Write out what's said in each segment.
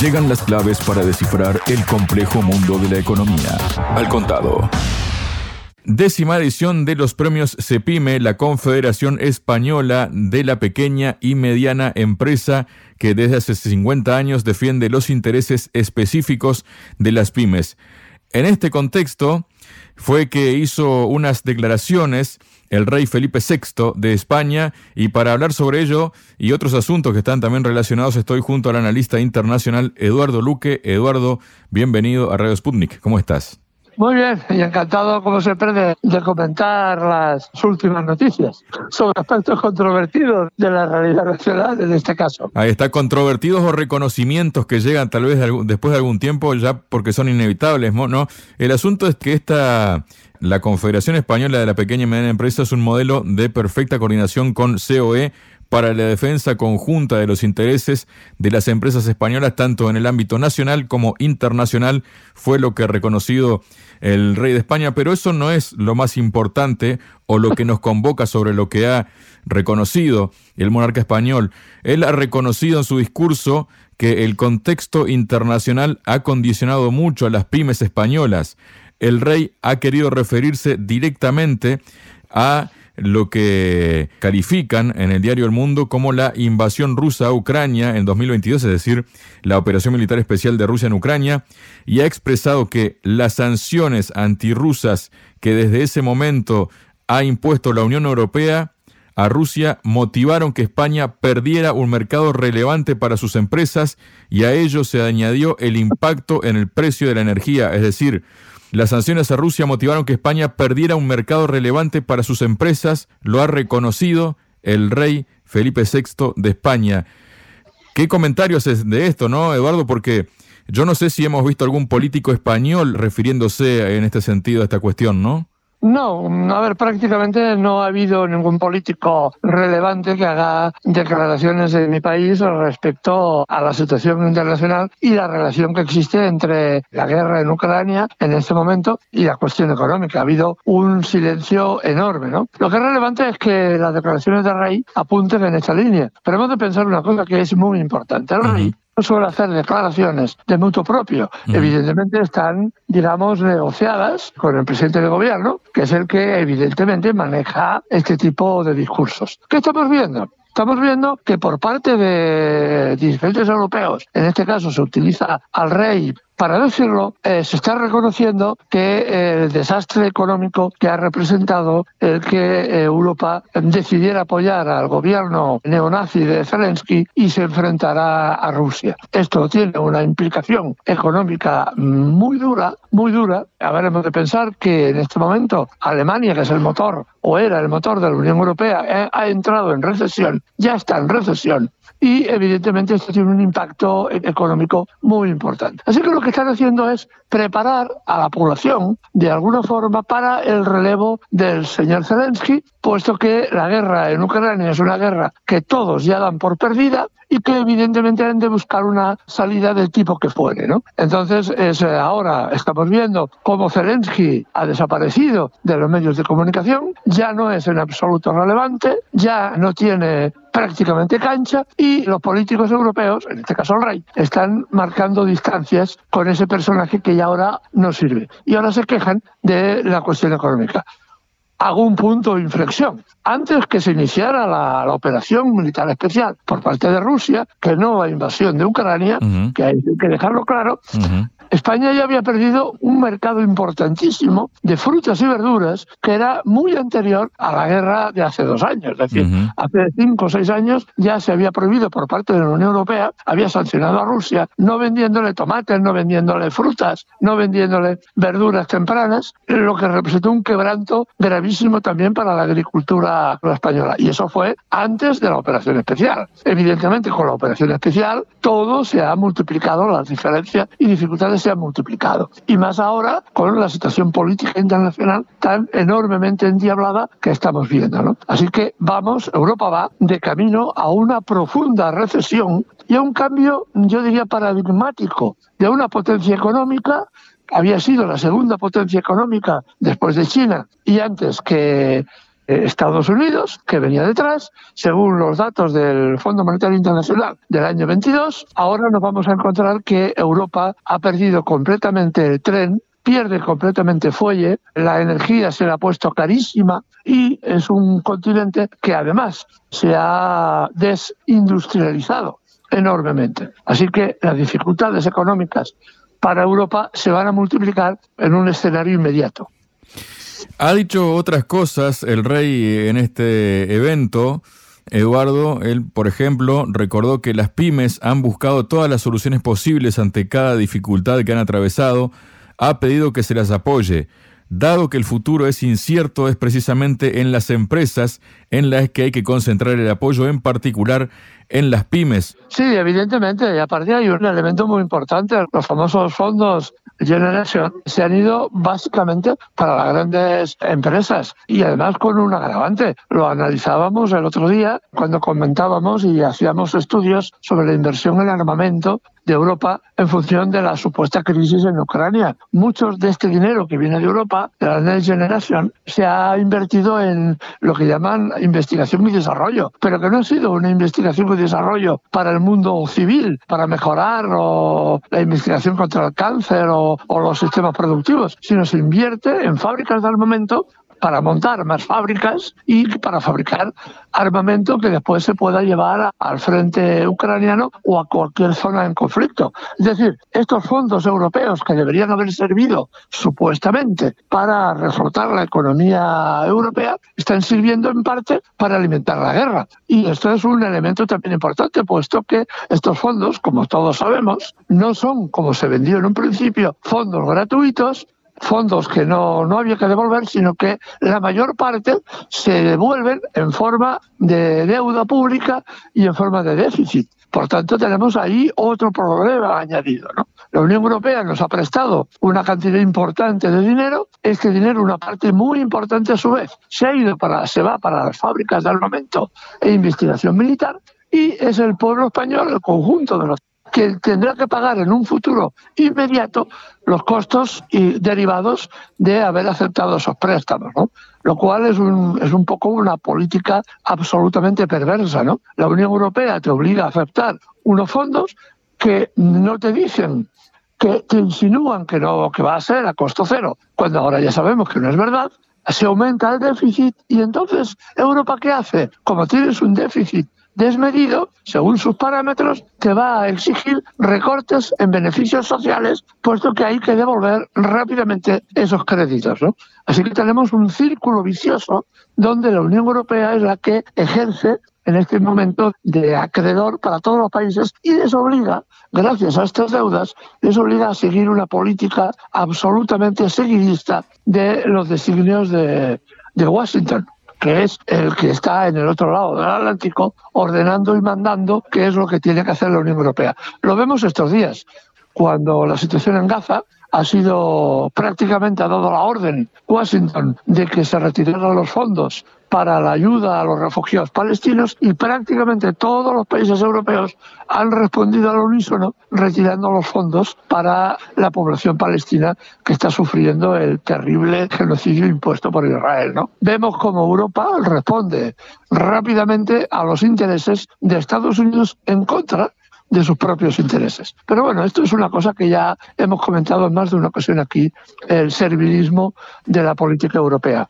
Llegan las claves para descifrar el complejo mundo de la economía. Al contado. Décima edición de los premios CEPIME, la Confederación Española de la Pequeña y Mediana Empresa, que desde hace 50 años defiende los intereses específicos de las pymes. En este contexto fue que hizo unas declaraciones el rey Felipe VI de España y para hablar sobre ello y otros asuntos que están también relacionados estoy junto al analista internacional Eduardo Luque. Eduardo, bienvenido a Radio Sputnik. ¿Cómo estás? Muy bien, y encantado, como siempre, de, de, comentar las últimas noticias sobre aspectos controvertidos de la realidad nacional en este caso. Ahí está, controvertidos o reconocimientos que llegan tal vez después de algún tiempo ya porque son inevitables, ¿no? El asunto es que esta, la Confederación Española de la Pequeña y Mediana Empresa es un modelo de perfecta coordinación con COE para la defensa conjunta de los intereses de las empresas españolas, tanto en el ámbito nacional como internacional, fue lo que ha reconocido el rey de España, pero eso no es lo más importante o lo que nos convoca sobre lo que ha reconocido el monarca español. Él ha reconocido en su discurso que el contexto internacional ha condicionado mucho a las pymes españolas. El rey ha querido referirse directamente a lo que califican en el diario El Mundo como la invasión rusa a Ucrania en 2022, es decir, la operación militar especial de Rusia en Ucrania, y ha expresado que las sanciones antirrusas que desde ese momento ha impuesto la Unión Europea a Rusia motivaron que España perdiera un mercado relevante para sus empresas y a ello se añadió el impacto en el precio de la energía, es decir, las sanciones a Rusia motivaron que España perdiera un mercado relevante para sus empresas, lo ha reconocido el rey Felipe VI de España. ¿Qué comentarios es de esto, no, Eduardo? Porque yo no sé si hemos visto algún político español refiriéndose en este sentido a esta cuestión, ¿no? No, a ver, prácticamente no ha habido ningún político relevante que haga declaraciones en mi país respecto a la situación internacional y la relación que existe entre la guerra en Ucrania en este momento y la cuestión económica. Ha habido un silencio enorme, ¿no? Lo que es relevante es que las declaraciones del rey apunten en esta línea. Pero hemos de pensar una cosa que es muy importante. El rey suele hacer declaraciones de mutuo propio. Evidentemente están, digamos, negociadas con el presidente del gobierno, que es el que evidentemente maneja este tipo de discursos. ¿Qué estamos viendo? Estamos viendo que por parte de diferentes europeos, en este caso se utiliza al rey para decirlo, eh, se está reconociendo que el desastre económico que ha representado el que eh, Europa decidiera apoyar al gobierno neonazi de Zelensky y se enfrentará a Rusia. Esto tiene una implicación económica muy dura, muy dura. Habremos de pensar que en este momento Alemania, que es el motor o era el motor de la Unión Europea, eh, ha entrado en recesión, ya está en recesión y evidentemente esto tiene un impacto económico muy importante. Así que lo que están haciendo es preparar a la población de alguna forma para el relevo del señor Zelensky, puesto que la guerra en Ucrania es una guerra que todos ya dan por perdida y que evidentemente han de buscar una salida del tipo que fuere. ¿no? Entonces, es, eh, ahora estamos viendo cómo Zelensky ha desaparecido de los medios de comunicación, ya no es en absoluto relevante, ya no tiene prácticamente cancha y los políticos europeos, en este caso el rey, están marcando distancias con ese personaje que ya ahora no sirve. Y ahora se quejan de la cuestión económica un punto de inflexión. Antes que se iniciara la, operación militar especial por parte de Rusia, que no la invasión de Ucrania, que hay que dejarlo claro, España ya había perdido un mercado importantísimo de frutas y verduras que era muy anterior a la guerra de hace dos años. Es decir, hace cinco o seis años ya se había prohibido por parte de la Unión Europea, había sancionado a Rusia, no vendiéndole tomates, no vendiéndole frutas, no vendiéndole verduras tempranas, lo que representó un quebranto gravísimo también para la agricultura española. Y eso fue antes de la operación especial. Evidentemente, con la operación especial, todo se ha multiplicado, las diferencias y dificultades se han multiplicado. Y más ahora con la situación política internacional tan enormemente endiablada que estamos viendo. ¿no? Así que vamos, Europa va de camino a una profunda recesión y a un cambio, yo diría, paradigmático de una potencia económica había sido la segunda potencia económica después de China y antes que eh, Estados Unidos, que venía detrás, según los datos del Fondo Monetario Internacional del año 22, ahora nos vamos a encontrar que Europa ha perdido completamente el tren pierde completamente fuelle, la energía se le ha puesto carísima y es un continente que además se ha desindustrializado enormemente. Así que las dificultades económicas para Europa se van a multiplicar en un escenario inmediato. Ha dicho otras cosas el rey en este evento. Eduardo, él, por ejemplo, recordó que las pymes han buscado todas las soluciones posibles ante cada dificultad que han atravesado ha pedido que se las apoye. Dado que el futuro es incierto, es precisamente en las empresas en las que hay que concentrar el apoyo, en particular en las pymes. Sí, evidentemente, y aparte hay un elemento muy importante, los famosos fondos Generation se han ido básicamente para las grandes empresas y además con un agravante. Lo analizábamos el otro día cuando comentábamos y hacíamos estudios sobre la inversión en armamento de Europa en función de la supuesta crisis en Ucrania. Muchos de este dinero que viene de Europa, de la Next Generation, se ha invertido en lo que llaman investigación y desarrollo, pero que no ha sido una investigación y desarrollo para el mundo civil, para mejorar o la investigación contra el cáncer o, los sistemas productivos, sino se invierte en fábricas de armamento para montar más fábricas y para fabricar armamento que después se pueda llevar al frente ucraniano o a cualquier zona en conflicto. Es decir, estos fondos europeos que deberían haber servido supuestamente para reforzar la economía europea están sirviendo en parte para alimentar la guerra. Y esto es un elemento también importante, puesto que estos fondos, como todos sabemos, no son, como se vendió en un principio, fondos gratuitos, fondos que no, no había que devolver, sino que la mayor parte se devuelven en forma de deuda pública y en forma de déficit. Por tanto, tenemos ahí otro problema añadido. ¿no? La Unión Europea nos ha prestado una cantidad importante de dinero. Este dinero, una parte muy importante a su vez, se ha ido para, se va para las fábricas de armamento e investigación militar y es el pueblo español, el conjunto de los que tendrá que pagar en un futuro inmediato los costos y derivados de haber aceptado esos préstamos, ¿no? Lo cual es un, es un poco una política absolutamente perversa, ¿no? La Unión Europea te obliga a aceptar unos fondos que no te dicen que te insinúan que no que va a ser a costo cero, cuando ahora ya sabemos que no es verdad, se aumenta el déficit y entonces Europa qué hace? Como tienes un déficit desmedido, según sus parámetros, te va a exigir recortes en beneficios sociales, puesto que hay que devolver rápidamente esos créditos. ¿no? Así que tenemos un círculo vicioso donde la Unión Europea es la que ejerce en este momento de acreedor para todos los países y les obliga, gracias a estas deudas, les obliga a seguir una política absolutamente seguidista de los designios de, de Washington que es el que está en el otro lado del Atlántico ordenando y mandando qué es lo que tiene que hacer la Unión Europea. Lo vemos estos días, cuando la situación en Gaza ha sido prácticamente ha dado la orden Washington de que se retiraran los fondos para la ayuda a los refugiados palestinos y prácticamente todos los países europeos han respondido al unísono retirando los fondos para la población palestina que está sufriendo el terrible genocidio impuesto por Israel. Vemos cómo Europa responde rápidamente a los intereses de Estados Unidos en contra de sus propios intereses. Pero bueno, esto es una cosa que ya hemos comentado en más de una ocasión aquí, el servilismo de la política europea.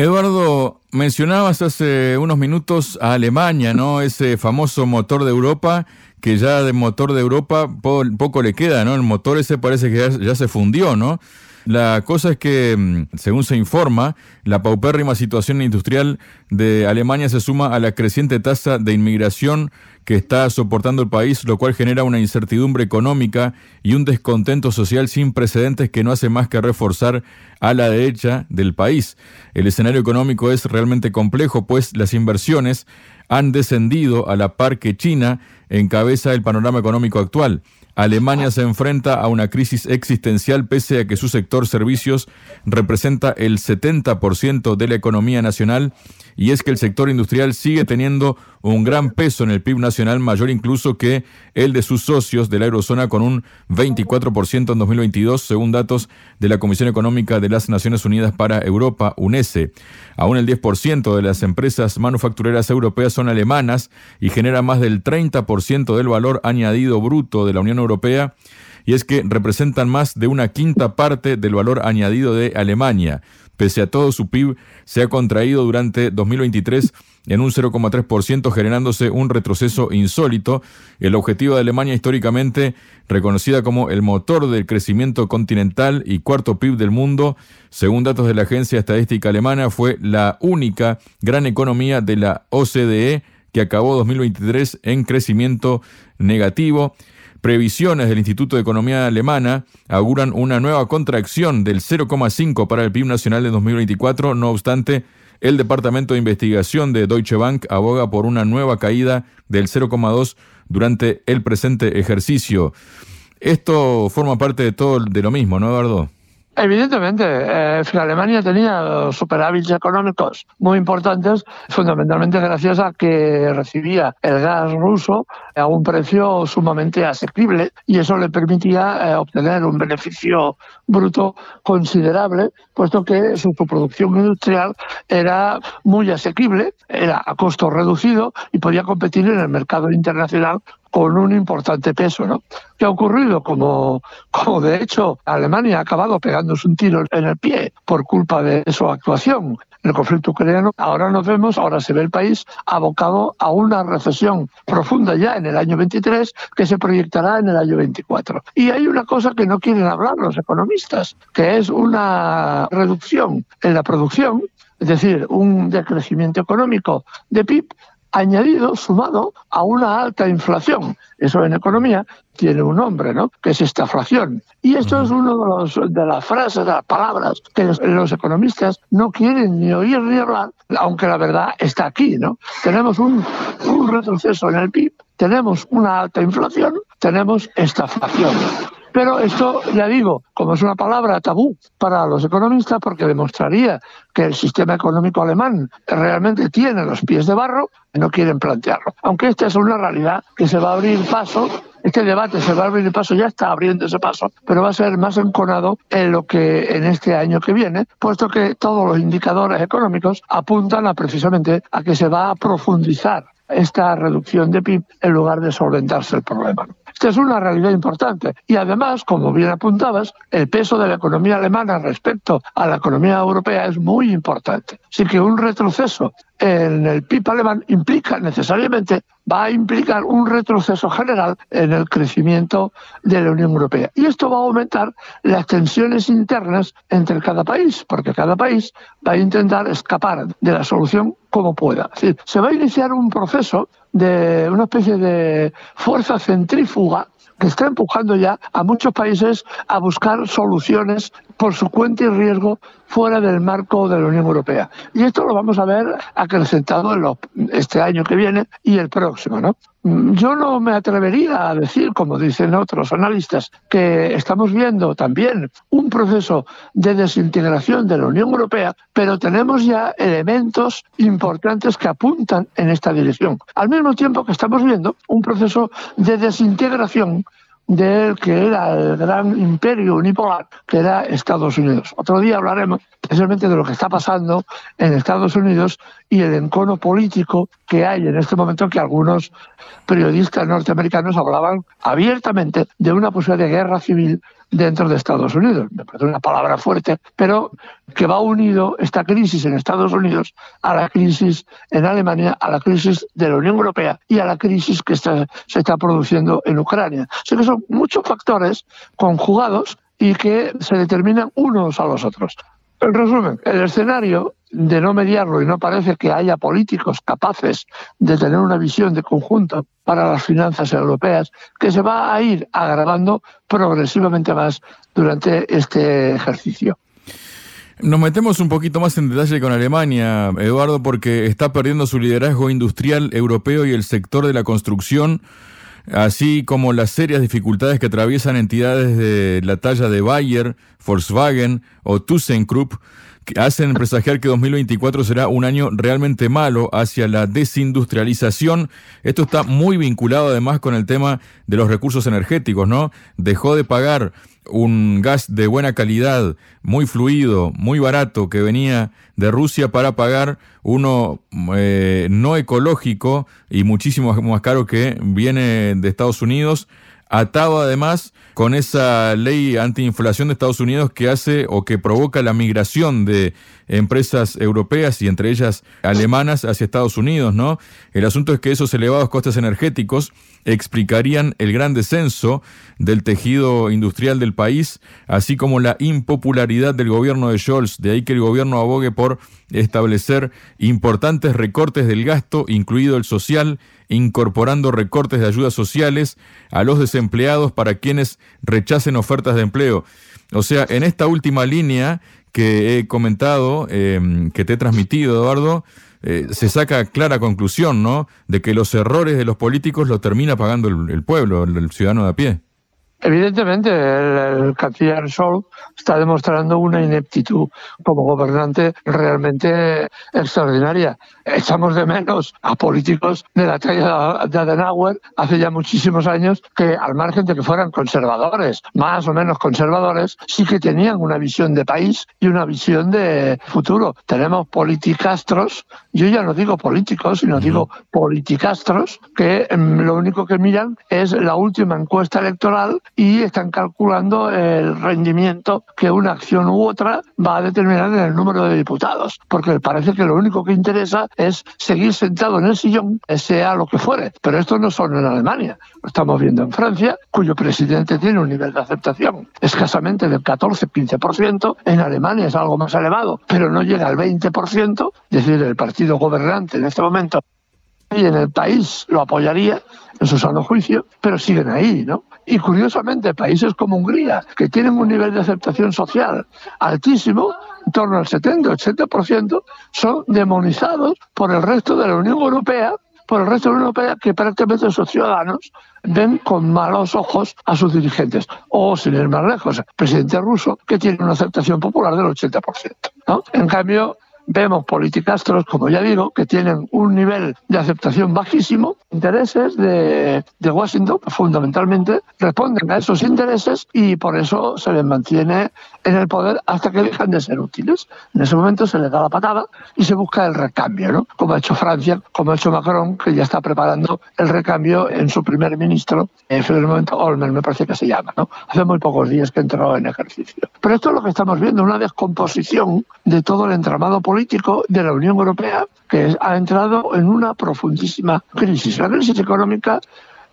Eduardo, mencionabas hace unos minutos a Alemania, ¿no? Ese famoso motor de Europa, que ya de motor de Europa poco le queda, ¿no? El motor ese parece que ya, ya se fundió, ¿no? La cosa es que, mm, según se informa, la paupérrima situación industrial de Alemania se suma a la creciente tasa de inmigración que está soportando el país, lo cual genera una incertidumbre económica y un descontento social sin precedentes que no hace más que reforzar a la derecha del país. El escenario económico es realmente complejo, pues las inversiones han descendido a la par que China encabeza el panorama económico actual. Alemania se enfrenta a una crisis existencial pese a que su sector servicios representa el 70% de la economía nacional y es que el sector industrial sigue teniendo un gran peso en el PIB nacional, mayor incluso que el de sus socios de la eurozona con un 24% en 2022, según datos de la Comisión Económica de las Naciones Unidas para Europa, UNESE. Aún el 10% de las empresas manufactureras europeas son alemanas y genera más del 30% del valor añadido bruto de la Unión Europea y es que representan más de una quinta parte del valor añadido de Alemania. Pese a todo, su PIB se ha contraído durante 2023 en un 0,3%, generándose un retroceso insólito. El objetivo de Alemania históricamente, reconocida como el motor del crecimiento continental y cuarto PIB del mundo, según datos de la Agencia Estadística Alemana, fue la única gran economía de la OCDE que acabó 2023 en crecimiento negativo. Previsiones del Instituto de Economía Alemana auguran una nueva contracción del 0,5 para el PIB nacional de 2024. No obstante, el Departamento de Investigación de Deutsche Bank aboga por una nueva caída del 0,2 durante el presente ejercicio. Esto forma parte de todo de lo mismo, ¿no, Eduardo? Evidentemente, eh, Alemania tenía superávits económicos muy importantes, fundamentalmente gracias a que recibía el gas ruso a un precio sumamente asequible y eso le permitía eh, obtener un beneficio bruto considerable, puesto que su producción industrial era muy asequible, era a costo reducido y podía competir en el mercado internacional con un importante peso. ¿no? ¿Qué ha ocurrido? Como, como de hecho Alemania ha acabado pegándose un tiro en el pie por culpa de su actuación en el conflicto ucraniano, ahora nos vemos, ahora se ve el país abocado a una recesión profunda ya en el año 23 que se proyectará en el año 24. Y hay una cosa que no quieren hablar los economistas, que es una reducción en la producción es decir, un decrecimiento económico de PIB añadido, sumado a una alta inflación. Eso en economía tiene un nombre, ¿no? Que es estaflación. Y esto es una de, los, de las frases, de las palabras que los, economistas no quieren ni oír ni hablar, aunque la verdad está aquí, ¿no? Tenemos un, un retroceso en el PIB, tenemos una alta inflación, tenemos estaflación. Pero esto, ya digo, como es una palabra tabú para los economistas, porque demostraría que el sistema económico alemán realmente tiene los pies de barro, no quieren plantearlo. Aunque esta es una realidad que se va a abrir paso este debate se va a abrir paso, ya está abriendo ese paso, pero va a ser más enconado en lo que en este año que viene, puesto que todos los indicadores económicos apuntan a precisamente a que se va a profundizar esta reducción de PIB en lugar de solventarse el problema. Esta es una realidad importante. Y además, como bien apuntabas, el peso de la economía alemana respecto a la economía europea es muy importante. Así que un retroceso en el PIB alemán implica necesariamente, va a implicar un retroceso general en el crecimiento de la Unión Europea. Y esto va a aumentar las tensiones internas entre cada país, porque cada país va a intentar escapar de la solución como pueda. Es decir, se va a iniciar un proceso de una especie de fuerza centrífuga que está empujando ya a muchos países a buscar soluciones por su cuenta y riesgo fuera del marco de la Unión Europea. Y esto lo vamos a ver acrecentado en este año que viene y el próximo. ¿no? Yo no me atrevería a decir, como dicen otros analistas, que estamos viendo también un proceso de desintegración de la Unión Europea, pero tenemos ya elementos importantes que apuntan en esta dirección. Al mismo tiempo que estamos viendo un proceso de desintegración del que era el gran imperio unipolar, que era Estados Unidos. Otro día hablaremos especialmente de lo que está pasando en Estados Unidos y el encono político que hay en este momento que algunos periodistas norteamericanos hablaban abiertamente de una posibilidad de guerra civil dentro de Estados Unidos. Me parece una palabra fuerte, pero que va unido esta crisis en Estados Unidos a la crisis en Alemania, a la crisis de la Unión Europea y a la crisis que se está produciendo en Ucrania. O que son muchos factores conjugados y que se determinan unos a los otros. En resumen, el escenario de no mediarlo y no parece que haya políticos capaces de tener una visión de conjunto para las finanzas europeas, que se va a ir agravando progresivamente más durante este ejercicio. Nos metemos un poquito más en detalle con Alemania, Eduardo, porque está perdiendo su liderazgo industrial europeo y el sector de la construcción, así como las serias dificultades que atraviesan entidades de la talla de Bayer, Volkswagen o ThyssenKrupp, hacen presagiar que 2024 será un año realmente malo hacia la desindustrialización. Esto está muy vinculado además con el tema de los recursos energéticos, ¿no? Dejó de pagar un gas de buena calidad, muy fluido, muy barato, que venía de Rusia para pagar uno eh, no ecológico y muchísimo más caro que viene de Estados Unidos atado además con esa ley antiinflación de Estados Unidos que hace o que provoca la migración de empresas europeas y entre ellas alemanas hacia Estados Unidos, ¿no? El asunto es que esos elevados costes energéticos explicarían el gran descenso del tejido industrial del país, así como la impopularidad del gobierno de Scholz, de ahí que el gobierno abogue por establecer importantes recortes del gasto, incluido el social, incorporando recortes de ayudas sociales a los desempleados para quienes rechacen ofertas de empleo. O sea, en esta última línea que he comentado, em, que te he transmitido, Eduardo, eh, se saca clara conclusión, ¿no? De que los errores de los políticos lo termina pagando el, pueblo, el ciudadano de a pie. Evidentemente, el, canciller Sol está demostrando una ineptitud como gobernante realmente extraordinaria. Echamos de menos a políticos de la talla de Adenauer hace ya muchísimos años que, al margen de que fueran conservadores, más o menos conservadores, sí que tenían una visión de país y una visión de futuro. Tenemos politicastros, yo ya no digo políticos, sino digo politicastros, que mm, lo único que miran es la última encuesta electoral y están calculando el rendimiento que una acción u otra va a determinar en el número de diputados, porque parece que lo único que interesa es seguir sentado en el sillón, sea lo que fuere. Pero esto no solo en Alemania, lo estamos viendo en Francia, cuyo presidente tiene un nivel de aceptación escasamente del 14-15%, en Alemania es algo más elevado, pero no llega al 20%, es decir, el partido gobernante en este momento y en el país lo apoyaría en su sano juicio, pero siguen ahí, ¿no? Y curiosamente, países como Hungría, que tienen un nivel de aceptación social altísimo, en torno al 70-80%, son demonizados por el resto de la Unión Europea por el resto de la Unión Europea que prácticamente sus ciudadanos ven con malos ojos a sus dirigentes. O, sin ir más lejos, el presidente ruso, que tiene una aceptación popular del 80%. ¿no? En cambio, vemos politicastros, como ya digo, que tienen un nivel de aceptación bajísimo, intereses de, de, Washington, fundamentalmente, responden a esos intereses y por eso se les mantiene en el poder hasta que dejan de ser útiles. En ese momento se les da la patada y se busca el recambio, ¿no? como ha hecho Francia, como ha hecho Macron, que ya está preparando el recambio en su primer ministro, en el momento Olmer, me parece que se llama, ¿no? hace muy pocos días que entró en ejercicio. Pero esto es lo que estamos viendo, una descomposición de todo el entramado político de la Unión Europea que ha entrado en una profundísima crisis. La crisis económica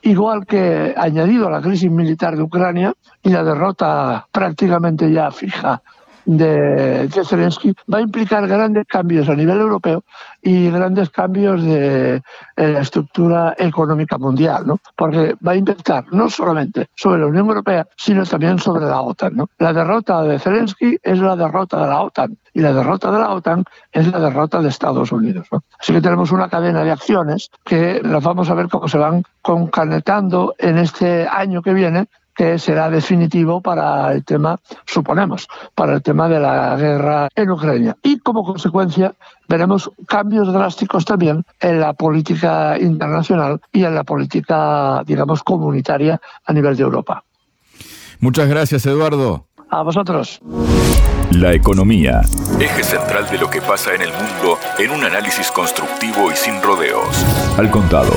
igual que añadido a la crisis militar de Ucrania y la derrota prácticamente ya fija de, Zelensky va a implicar grandes cambios a nivel europeo y grandes cambios de, la estructura económica mundial, ¿no? Porque va a impactar no solamente sobre la Unión Europea, sino también sobre la OTAN, ¿no? La derrota de Zelensky es la derrota de la OTAN y la derrota de la OTAN es la derrota de Estados Unidos, ¿no? Así que tenemos una cadena de acciones que las vamos a ver cómo se van concanetando en este año que viene que será definitivo para el tema, suponemos, para el tema de la guerra en Ucrania. Y como consecuencia veremos cambios drásticos también en la política internacional y en la política, digamos, comunitaria a nivel de Europa. Muchas gracias, Eduardo. A vosotros. La economía, eje central de lo que pasa en el mundo en un análisis constructivo y sin rodeos. Al contado.